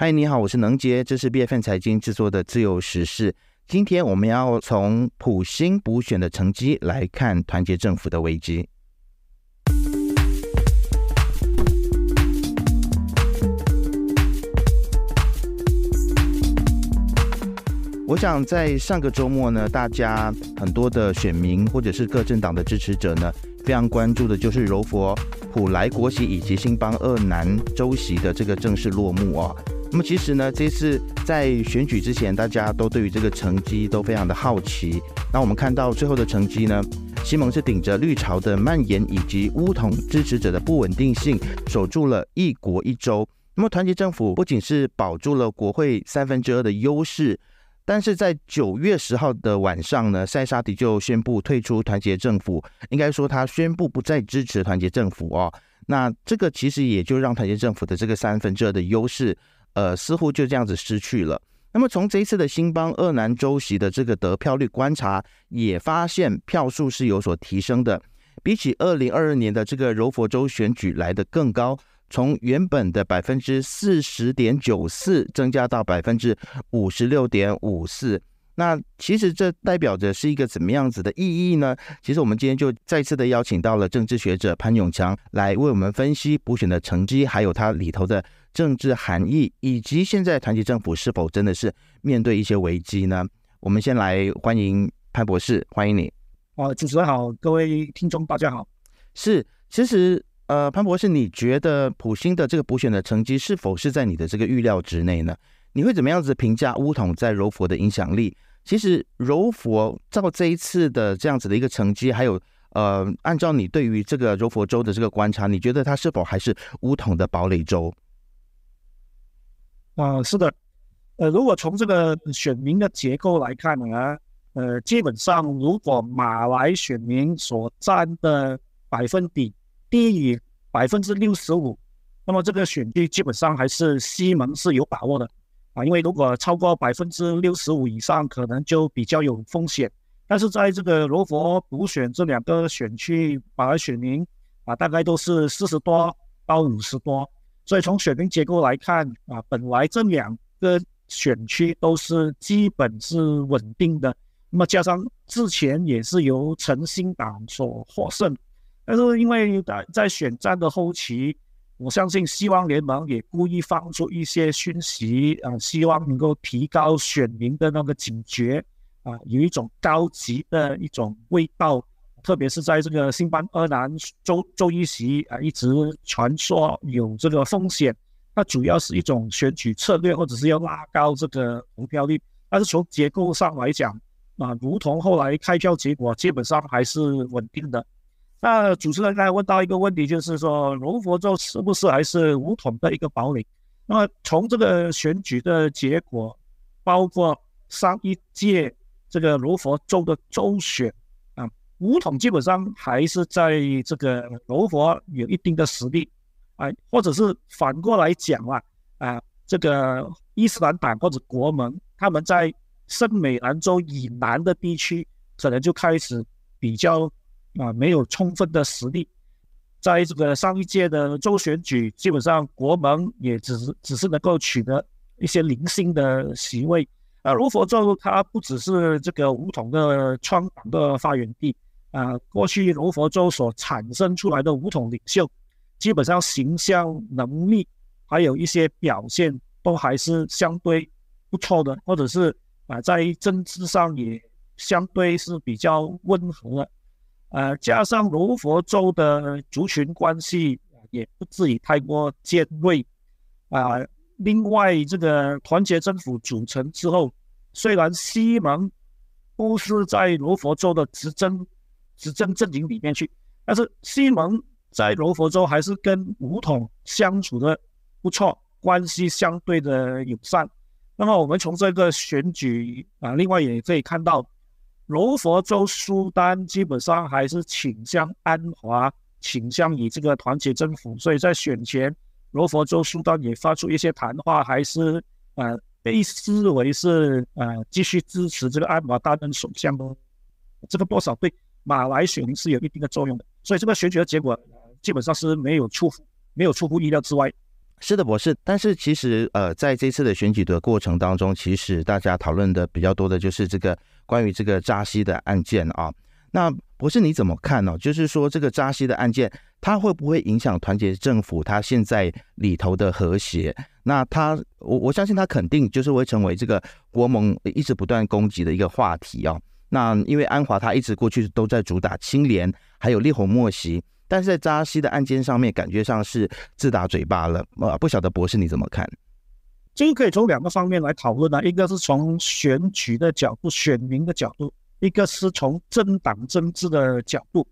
嗨，你好，我是能杰，这是 B F N 财经制作的自由时事。今天我们要从普新补选的成绩来看团结政府的危机。我想在上个周末呢，大家很多的选民或者是各政党的支持者呢，非常关注的就是柔佛普莱国席以及新邦二南州席的这个正式落幕啊。那么其实呢，这次在选举之前，大家都对于这个成绩都非常的好奇。那我们看到最后的成绩呢，西蒙是顶着绿潮的蔓延以及乌统支持者的不稳定性，守住了一国一州。那么团结政府不仅是保住了国会三分之二的优势。但是在九月十号的晚上呢，塞沙迪就宣布退出团结政府，应该说他宣布不再支持团结政府哦。那这个其实也就让团结政府的这个三分之二的优势，呃，似乎就这样子失去了。那么从这一次的新邦二南州席的这个得票率观察，也发现票数是有所提升的，比起二零二二年的这个柔佛州选举来的更高。从原本的百分之四十点九四增加到百分之五十六点五四，那其实这代表着是一个怎么样子的意义呢？其实我们今天就再次的邀请到了政治学者潘永强来为我们分析补选的成绩，还有它里头的政治含义，以及现在团结政府是否真的是面对一些危机呢？我们先来欢迎潘博士，欢迎你。哦，主持人好，各位听众大家好。是，其实。呃，潘博士，你觉得普星的这个补选的成绩是否是在你的这个预料之内呢？你会怎么样子评价乌统在柔佛的影响力？其实柔佛照这一次的这样子的一个成绩，还有呃，按照你对于这个柔佛州的这个观察，你觉得它是否还是乌统的堡垒州？啊，是的。呃，如果从这个选民的结构来看呢，呃，基本上如果马来选民所占的百分比。低于百分之六十五，那么这个选区基本上还是西蒙是有把握的啊，因为如果超过百分之六十五以上，可能就比较有风险。但是在这个罗佛补选这两个选区，马来选民啊，大概都是四十多到五十多，所以从选民结构来看啊，本来这两个选区都是基本是稳定的，那么加上之前也是由诚信党所获胜。但是因为在在选战的后期，我相信希望联盟也故意放出一些讯息啊，希望能够提高选民的那个警觉啊，有一种高级的一种味道。特别是在这个新班二南州州一席啊，一直传说有这个风险，那主要是一种选举策略，或者是要拉高这个投票率。但是从结构上来讲啊，如同后来开票结果，基本上还是稳定的。那主持人刚才问到一个问题，就是说罗佛州是不是还是五统的一个堡垒？那么从这个选举的结果，包括上一届这个罗佛州的州选啊，五统基本上还是在这个柔佛有一定的实力啊，或者是反过来讲啊，啊，这个伊斯兰党或者国盟他们在圣美兰州以南的地区，可能就开始比较。啊，没有充分的实力，在这个上一届的州选举，基本上国盟也只是只是能够取得一些零星的席位。啊，罗佛州它不只是这个五统的创党的发源地啊，过去罗佛州所产生出来的五统领袖，基本上形象能力还有一些表现都还是相对不错的，或者是啊，在政治上也相对是比较温和的。呃，加上罗佛州的族群关系也不至于太过尖锐啊。另外，这个团结政府组成之后，虽然西蒙不是在罗佛州的执政执政阵营里面去，但是西蒙在柔佛州还是跟武统相处的不错，关系相对的友善。那么，我们从这个选举啊，另外也可以看到。柔佛州苏丹基本上还是倾向安华，倾向于这个团结政府，所以在选前，柔佛州苏丹也发出一些谈话，还是呃被视为是呃继续支持这个安华担任首相的，这个多少对马来选民是有一定的作用的，所以这个选举的结果基本上是没有出乎没有出乎意料之外。是的，博士。但是其实，呃，在这次的选举的过程当中，其实大家讨论的比较多的就是这个关于这个扎西的案件啊。那博士你怎么看呢？就是说这个扎西的案件，它会不会影响团结政府它现在里头的和谐？那它，我我相信它肯定就是会成为这个国盟一直不断攻击的一个话题啊。那因为安华他一直过去都在主打清廉，还有烈火莫袭，但是在扎西的案件上面，感觉上是自打嘴巴了。呃，不晓得博士你怎么看？这个可以从两个方面来讨论啊，一个是从选举的角度、选民的角度。一个是从政党政治的角度，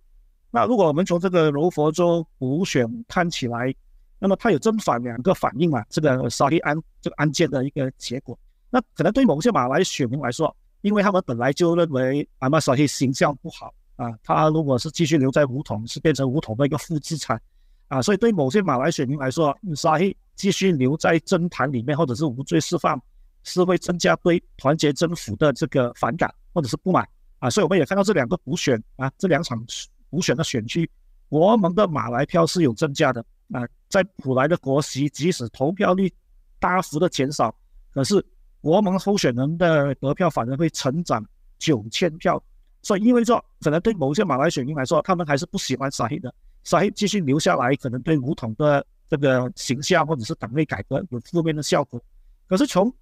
那如果我们从这个柔佛州补选看起来，那么它有正反两个反应嘛？这个沙利安这个案件的一个结果，那可能对某些马来选民来说，因为他们本来就认为阿马沙利形象不好啊，他如果是继续留在五统，是变成五统的一个负资产啊，所以对某些马来选民来说，沙利继续留在政坛里面或者是无罪释放，是会增加对团结政府的这个反感或者是不满。啊，所以我们也看到这两个补选啊，这两场补选的选区，国盟的马来票是有增加的啊。在普莱的国席，即使投票率大幅的减少，可是国盟候选人的得票反而会成长九千票。所以意味着，可能对某些马来选民来说，他们还是不喜欢沙希的。沙希继续留下来，可能对武统的这个形象或者是党内改革有负面的效果。可是从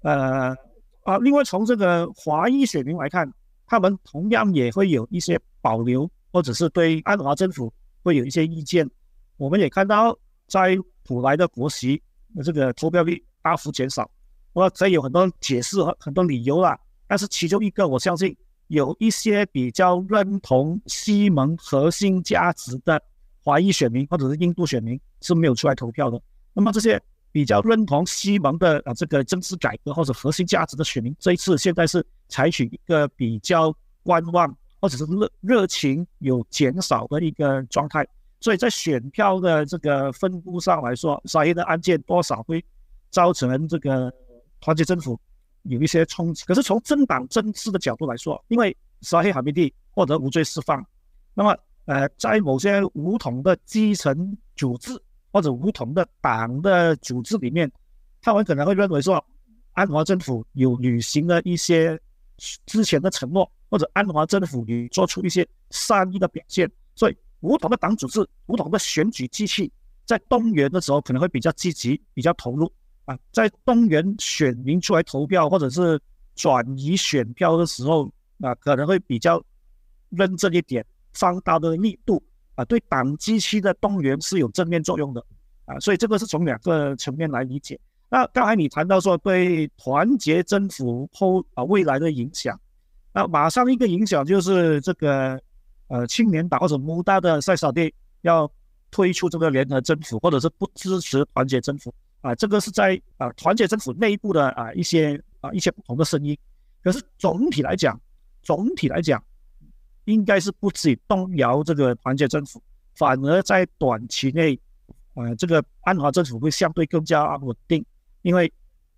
呃啊，另外从这个华裔选民来看。他们同样也会有一些保留，或者是对安华政府会有一些意见。我们也看到，在普莱的国席这个投票率大幅减少，我可以有很多解释和很多理由啦。但是其中一个，我相信有一些比较认同西蒙核心价值的华裔选民或者是印度选民是没有出来投票的。那么这些。比较认同西蒙的啊这个政治改革或者核心价值的选民，这一次现在是采取一个比较观望或者是热热情有减少的一个状态，所以在选票的这个分布上来说，沙耶的案件多少会造成这个团结政府有一些冲击。可是从政党政治的角度来说，因为沙黑哈密蒂获得无罪释放，那么呃在某些武统的基层组织。或者不同的党的组织里面，他们可能会认为说，安华政府有履行了一些之前的承诺，或者安华政府有做出一些善意的表现，所以不同的党组织、不同的选举机器在动员的时候可能会比较积极、比较投入啊，在动员选民出来投票或者是转移选票的时候啊，可能会比较认真一点，放大的力度。啊，对党机器的动员是有正面作用的啊，所以这个是从两个层面来理解。那刚才你谈到说对团结政府后啊未来的影响，那马上一个影响就是这个呃青年党或者穆大的塞萨蒂要推出这个联合政府，或者是不支持团结政府啊，这个是在啊团结政府内部的啊一些啊一些不同的声音。可是总体来讲，总体来讲。应该是不至于动摇这个团结政府，反而在短期内，呃，这个安华政府会相对更加稳定，因为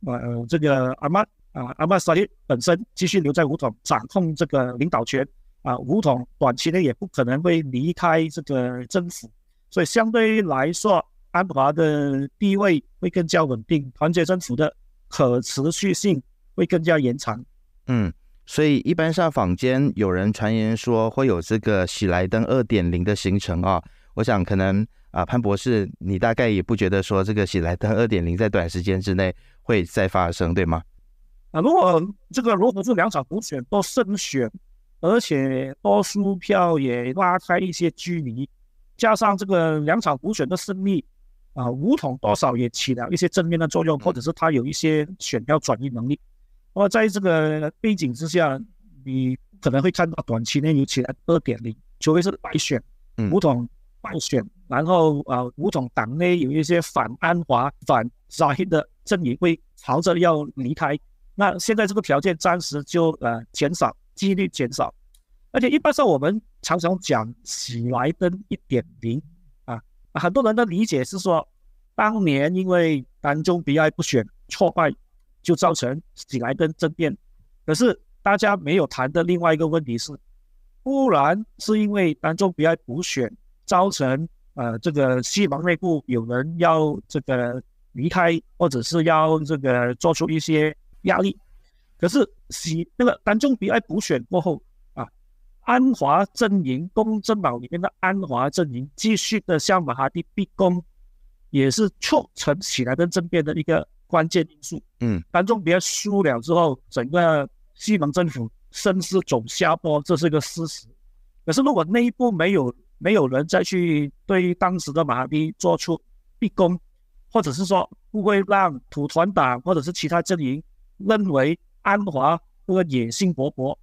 呃，这个阿曼啊阿曼沙利本身继续留在武统掌控这个领导权啊，武统短期内也不可能会离开这个政府，所以相对来说，安华的地位会更加稳定，团结政府的可持续性会更加延长。嗯。所以，一般上坊间有人传言说会有这个喜来登二点零的形成啊。我想可能啊，潘博士，你大概也不觉得说这个喜来登二点零在短时间之内会再发生，对吗？啊，如果这个如果这两场补选都胜选，而且多数票也拉开一些距离，加上这个两场补选的胜利啊，五统多少也起了一些正面的作用，或者是他有一些选票转移能力。那么在这个背景之下，你可能会看到短期内有起来二点零，除非是败选，五统败选，然后啊，五统党内有一些反安华、反沙希的阵营会朝着要离开。那现在这个条件暂时就呃减少，几率减少。而且一般上我们常常讲喜来登一点零啊，很多人的理解是说，当年因为丹中比埃不选挫败。就造成喜来登政变，可是大家没有谈的另外一个问题是，不然是因为当中比爱补选，造成呃这个西盟内部有人要这个离开，或者是要这个做出一些压力。可是喜那个单中比爱补选过后，安华阵营公正党里面的安华阵营继续的向马哈蒂逼宫，也是促成起来的政变的一个关键因素。嗯，单中比输了之后，整个西蒙政府声势走下坡，这是一个事实。可是如果内部没有没有人再去对当时的马哈蒂做出逼宫，或者是说不会让土团党或者是其他阵营认为。安华这个野心勃勃，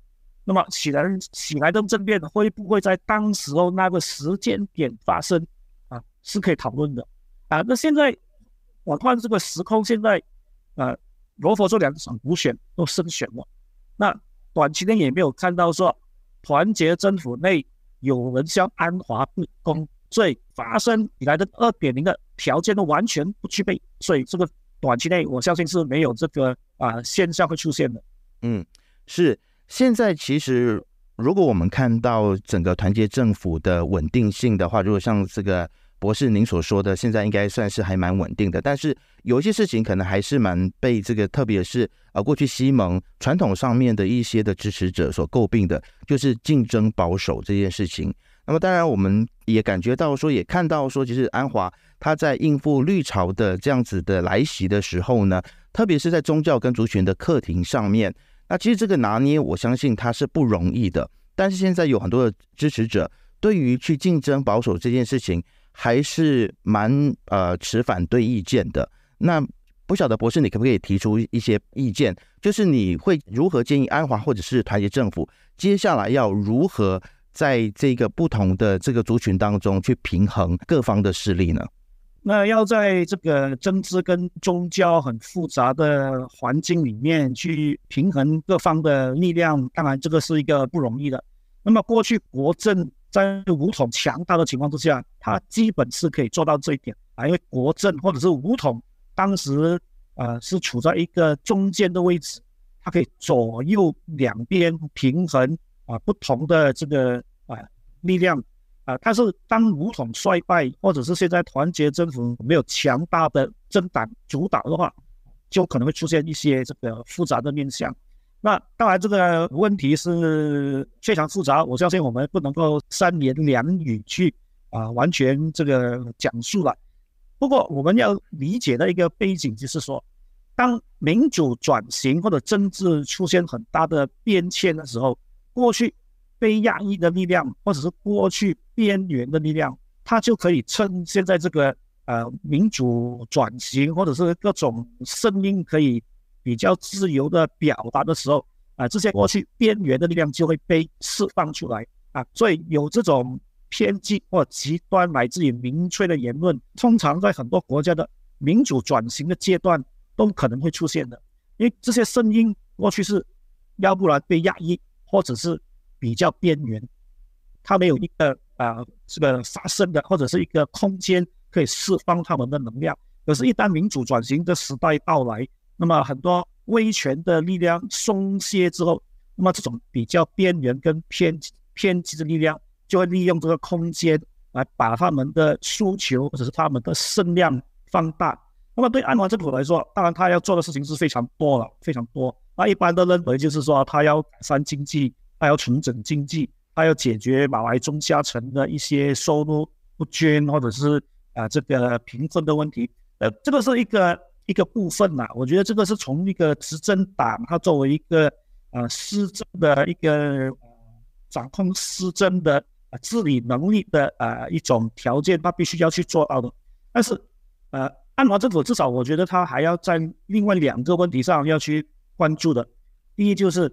那么起来起来的政变会不会在当时候那个时间点发生啊？是可以讨论的啊。那现在我看这个时空，现在呃，罗佛这两场补选都胜选了，那短期内也没有看到说团结政府内有人向安华不公，所以发生以来的二点零的条件都完全不具备，所以这个。短期内，我相信是没有这个啊现象会出现的。嗯，是现在其实，如果我们看到整个团结政府的稳定性的话，如果像这个博士您所说的，现在应该算是还蛮稳定的。但是有一些事情可能还是蛮被这个，特别是啊过去西蒙传统上面的一些的支持者所诟病的，就是竞争保守这件事情。那么当然，我们也感觉到说，也看到说，其实安华他在应付绿潮的这样子的来袭的时候呢，特别是在宗教跟族群的课题上面，那其实这个拿捏，我相信他是不容易的。但是现在有很多的支持者对于去竞争保守这件事情，还是蛮呃持反对意见的。那不晓得博士，你可不可以提出一些意见？就是你会如何建议安华或者是团结政府接下来要如何？在这个不同的这个族群当中去平衡各方的势力呢？那要在这个政治跟宗教很复杂的环境里面去平衡各方的力量，当然这个是一个不容易的。那么过去国政在武统强大的情况之下，它基本是可以做到这一点啊，因为国政或者是武统当时呃是处在一个中间的位置，它可以左右两边平衡。啊，不同的这个啊力量啊，但是当武统衰败，或者是现在团结政府没有强大的政党主导的话，就可能会出现一些这个复杂的面相。那当然这个问题是非常复杂，我相信我们不能够三言两语去啊完全这个讲述了。不过我们要理解的一个背景就是说，当民主转型或者政治出现很大的变迁的时候。过去被压抑的力量，或者是过去边缘的力量，它就可以趁现在这个呃民主转型，或者是各种声音可以比较自由的表达的时候，啊，这些过去边缘的力量就会被释放出来啊。所以有这种偏激或极端来自于民粹的言论，通常在很多国家的民主转型的阶段都可能会出现的，因为这些声音过去是要不然被压抑。或者是比较边缘，它没有一个啊这个发生的或者是一个空间可以释放他们的能量。可是，一旦民主转型的时代到来，那么很多威权的力量松懈之后，那么这种比较边缘跟偏偏激的力量就会利用这个空间来把他们的诉求或者是他们的声量放大。那么对安华政府来说，当然他要做的事情是非常多了，非常多。那一般的认为就是说，他要改善经济，他要重整经济，他要解决马来中下层的一些收入不均或者是啊这个贫困的问题。呃，这个是一个一个部分呐。我觉得这个是从一个执政党，他作为一个呃施政的一个掌控施政的治理能力的啊一种条件，他必须要去做到的。但是呃，安华政府至少我觉得他还要在另外两个问题上要去。关注的，第一就是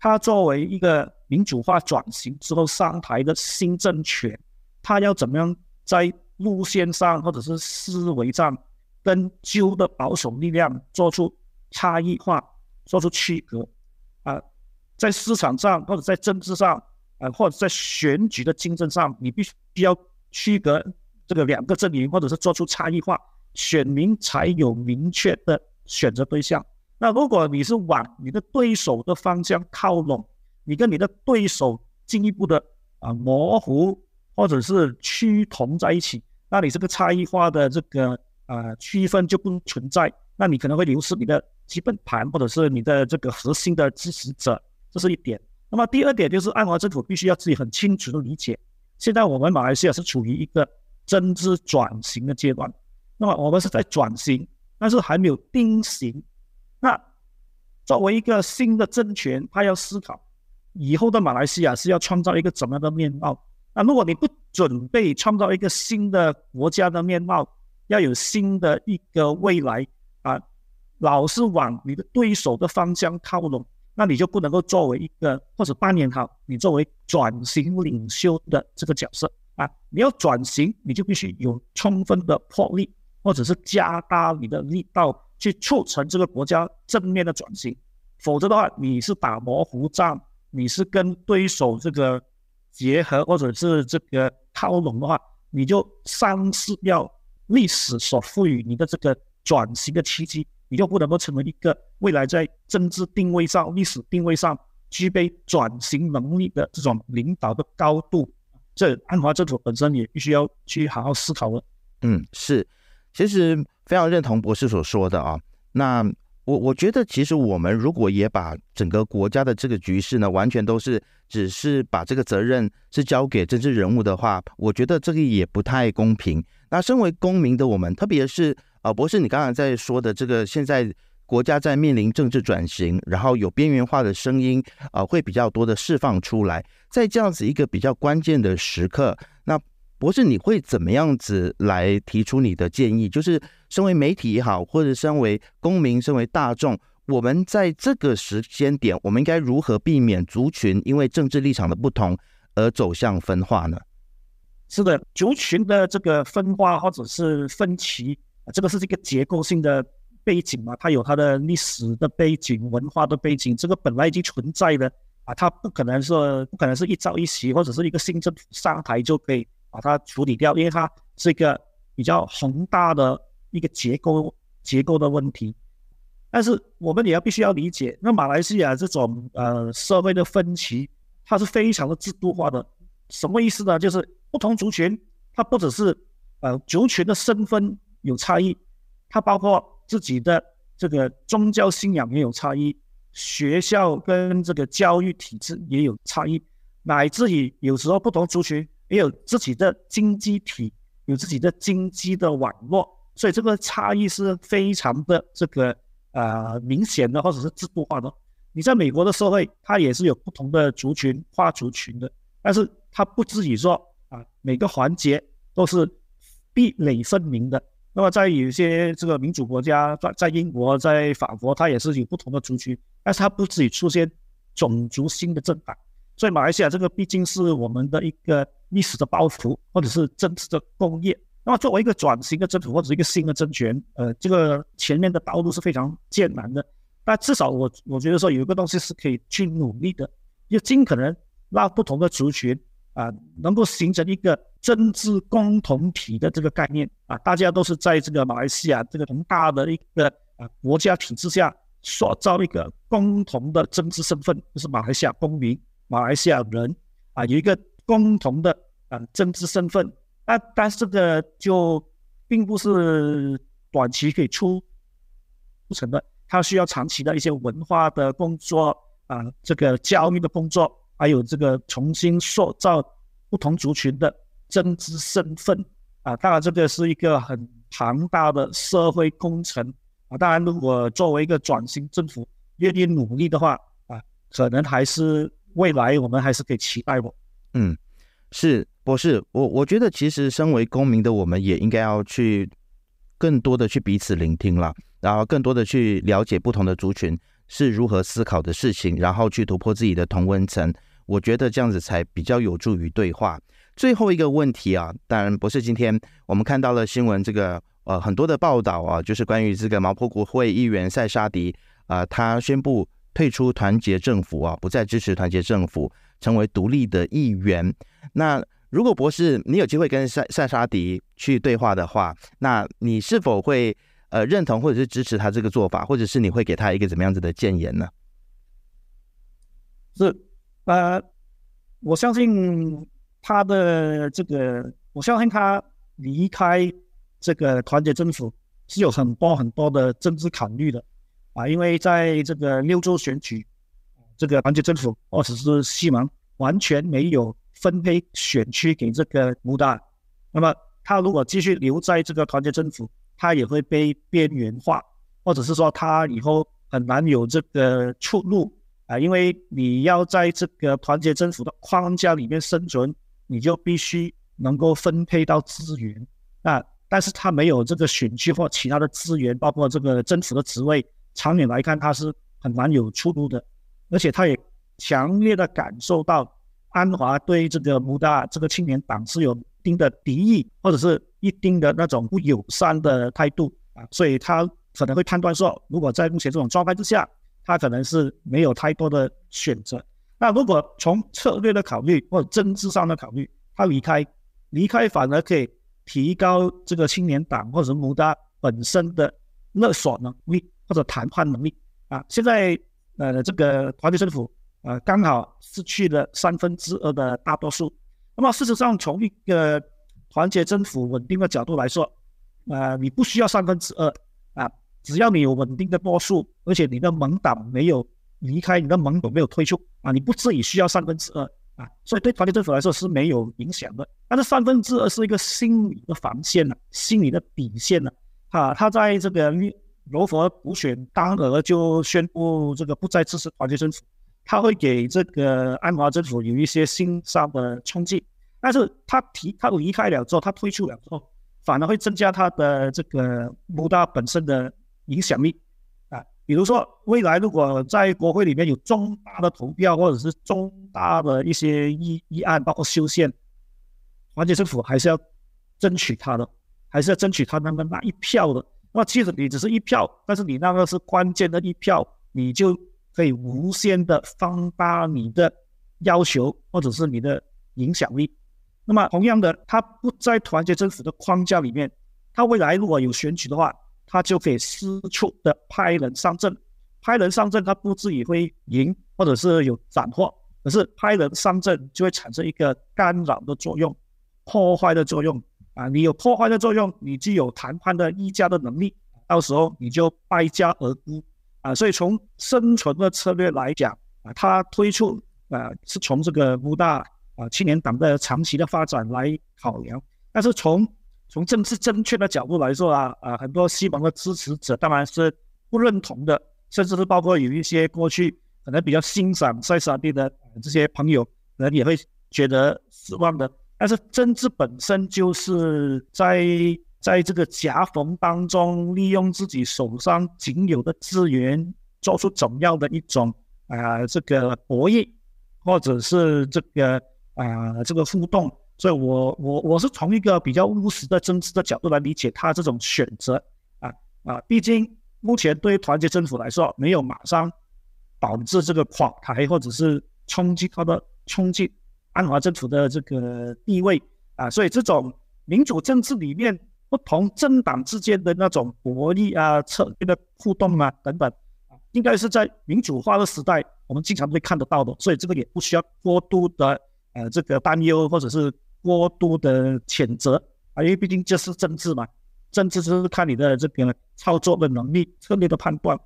他作为一个民主化转型之后上台的新政权，他要怎么样在路线上或者是思维上跟旧的保守力量做出差异化、做出区隔啊？在市场上或者在政治上啊，或者在选举的竞争上，你必须要区隔这个两个阵营，或者是做出差异化，选民才有明确的选择对象。那如果你是往你的对手的方向靠拢，你跟你的对手进一步的啊模糊或者是趋同在一起，那你这个差异化的这个啊区分就不存在，那你可能会流失你的基本盘或者是你的这个核心的支持者，这是一点。那么第二点就是安华政府必须要自己很清楚的理解，现在我们马来西亚是处于一个政治转型的阶段，那么我们是在转型，但是还没有定型。那作为一个新的政权，他要思考以后的马来西亚是要创造一个怎么样的面貌？那如果你不准备创造一个新的国家的面貌，要有新的一个未来啊，老是往你的对手的方向靠拢。那你就不能够作为一个或者扮演好你作为转型领袖的这个角色啊！你要转型，你就必须有充分的魄力，或者是加大你的力道去促成这个国家正面的转型。否则的话，你是打模糊仗，你是跟对手这个结合，或者是这个靠拢的话，你就丧失掉历史所赋予你的这个转型的契机。你就不能够成为一个未来在政治定位上、历史定位上具备转型能力的这种领导的高度。这安华政府本身也必须要去好好思考了。嗯，是，其实非常认同博士所说的啊。那我我觉得，其实我们如果也把整个国家的这个局势呢，完全都是只是把这个责任是交给政治人物的话，我觉得这个也不太公平。那身为公民的我们，特别是。啊，博士，你刚刚在说的这个，现在国家在面临政治转型，然后有边缘化的声音啊，会比较多的释放出来。在这样子一个比较关键的时刻，博士你会怎么样子来提出你的建议？就是身为媒体也好，或者身为公民、身为大众，我们在这个时间点，我们应该如何避免族群因为政治立场的不同而走向分化呢？是的，族群的这个分化或者是分歧。这个是这个结构性的背景嘛？它有它的历史的背景、文化的背景，这个本来已经存在的啊，它不可能说不可能是一朝一夕或者是一个新政府上台就可以把它处理掉，因为它是一个比较宏大的一个结构结构的问题。但是我们也要必须要理解，那马来西亚这种呃社会的分歧，它是非常的制度化的。什么意思呢？就是不同族群，它不只是呃族群的身份。有差异，它包括自己的这个宗教信仰也有差异，学校跟这个教育体制也有差异，乃至于有时候不同族群也有自己的经济体，有自己的经济的网络，所以这个差异是非常的这个呃明显的，或者是制度化的。你在美国的社会，它也是有不同的族群跨族群的，但是它不至于说啊每个环节都是壁垒分明的。那么在有些这个民主国家，在在英国、在法国，它也是有不同的族群，但是它不至于出现种族新的政党。所以马来西亚这个毕竟是我们的一个历史的包袱，或者是政治的工业。那么作为一个转型的政府或者一个新的政权，呃，这个前面的道路是非常艰难的。但至少我我觉得说有一个东西是可以去努力的，就尽可能让不同的族群。啊，能够形成一个政治共同体的这个概念啊，大家都是在这个马来西亚这个很大的一个啊国家体制下塑造一个共同的政治身份，就是马来西亚公民、马来西亚人啊，有一个共同的啊政治身份。那但是呢，就并不是短期可以出不成的，它需要长期的一些文化的工作啊，这个教育的工作。还有这个重新塑造不同族群的政治身份啊，当然这个是一个很庞大的社会工程啊。当然，如果作为一个转型政府愿意努力的话啊，可能还是未来我们还是可以期待的。嗯，是博士，我我觉得其实身为公民的我们也应该要去更多的去彼此聆听了，然后更多的去了解不同的族群是如何思考的事情，然后去突破自己的同温层。我觉得这样子才比较有助于对话。最后一个问题啊，当然不是今天我们看到了新闻，这个呃很多的报道啊，就是关于这个毛坡国会议员塞沙迪啊，他宣布退出团结政府啊，不再支持团结政府，成为独立的议员。那如果博士你有机会跟塞塞沙迪去对话的话，那你是否会呃认同或者是支持他这个做法，或者是你会给他一个怎么样子的谏言呢？是。呃，我相信他的这个，我相信他离开这个团结政府是有很多很多的政治考虑的啊，因为在这个六州选举，这个团结政府或者是西蒙完全没有分配选区给这个穆达，那么他如果继续留在这个团结政府，他也会被边缘化，或者是说他以后很难有这个出路啊，因为你要在这个团结政府的框架里面生存，你就必须能够分配到资源啊。但是他没有这个选区或其他的资源，包括这个政府的职位，长远来看他是很难有出路的。而且他也强烈的感受到安华对这个穆大这个青年党是有一定的敌意，或者是一定的那种不友善的态度啊，所以他可能会判断说，如果在目前这种状态之下，他可能是没有太多的选择。那如果从策略的考虑或者政治上的考虑，他离开，离开反而可以。提高这个青年党或者穆达本身的勒索能力或者谈判能力啊，现在呃这个团结政府呃刚好失去了三分之二的大多数。那么事实上，从一个团结政府稳定的角度来说，呃你不需要三分之二啊，只要你有稳定的多数，而且你的盟党没有离开，你的盟友没有退出啊，你不至于需要三分之二。啊，所以对团结政府来说是没有影响的。但是三分之二是一个心理的防线呢，心理的底线呢。啊，他在这个罗佛补选当额就宣布这个不再支持团结政府，他会给这个安华政府有一些心上的冲击。但是他提他离开了之后，他退出了之后，反而会增加他的这个穆大本身的影响力啊。比如说，未来如果在国会里面有重大的投票，或者是重大的一些议议案，包括修宪，团结政府还是要争取他的，还是要争取他那么那一票的。那其实你只是一票，但是你那个是关键的一票，你就可以无限的放大你的要求，或者是你的影响力。那么，同样的，他不在团结政府的框架里面，他未来如果有选举的话。他就可以四处的派人上阵，派人上阵，他不至于会赢，或者是有斩获，可是派人上阵就会产生一个干扰的作用，破坏的作用啊！你有破坏的作用，你具有谈判的议价的能力，到时候你就败家而沽啊！所以从生存的策略来讲啊，他推出啊是从这个五大啊青年党的长期的发展来考量，但是从从政治正确的角度来说啊，啊，很多西蒙的支持者当然是不认同的，甚至是包括有一些过去可能比较欣赏塞萨蒂的这些朋友，可能也会觉得失望的。但是政治本身就是在在这个夹缝当中，利用自己手上仅有的资源，做出怎样的一种啊这个博弈，或者是这个啊这个互动。所以，我我我是从一个比较务实的政治的角度来理解他这种选择啊啊，毕竟目前对于团结政府来说，没有马上导致这个垮台或者是冲击他的冲击安华政府的这个地位啊，所以这种民主政治里面不同政党之间的那种博弈啊、策略的互动啊等等啊，应该是在民主化的时代我们经常会看得到的，所以这个也不需要过度的呃这个担忧或者是。过度的谴责啊，因为毕竟这是政治嘛，政治是看你的这个操作的能力、策略的判断。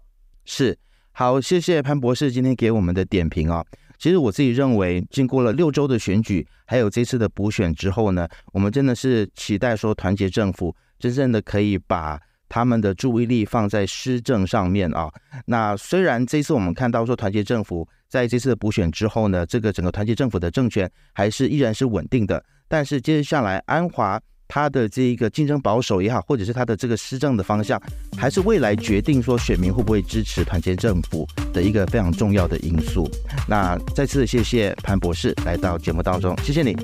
是，好，谢谢潘博士今天给我们的点评啊。其实我自己认为，经过了六周的选举，还有这次的补选之后呢，我们真的是期待说，团结政府真正的可以把。他们的注意力放在施政上面啊。那虽然这次我们看到说团结政府在这次的补选之后呢，这个整个团结政府的政权还是依然是稳定的。但是接下来安华他的这一个竞争保守也好，或者是他的这个施政的方向，还是未来决定说选民会不会支持团结政府的一个非常重要的因素。那再次谢谢潘博士来到节目当中，谢谢你，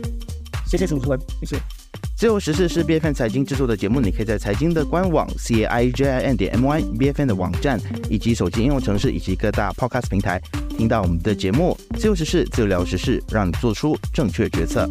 谢谢主持人，谢谢。自由时事是 B F N 财经制作的节目，你可以在财经的官网 c a i j i n 点 m y B F N 的网站以及手机应用程式以及各大 Podcast 平台听到我们的节目。自由时事，自由聊时事，让你做出正确决策。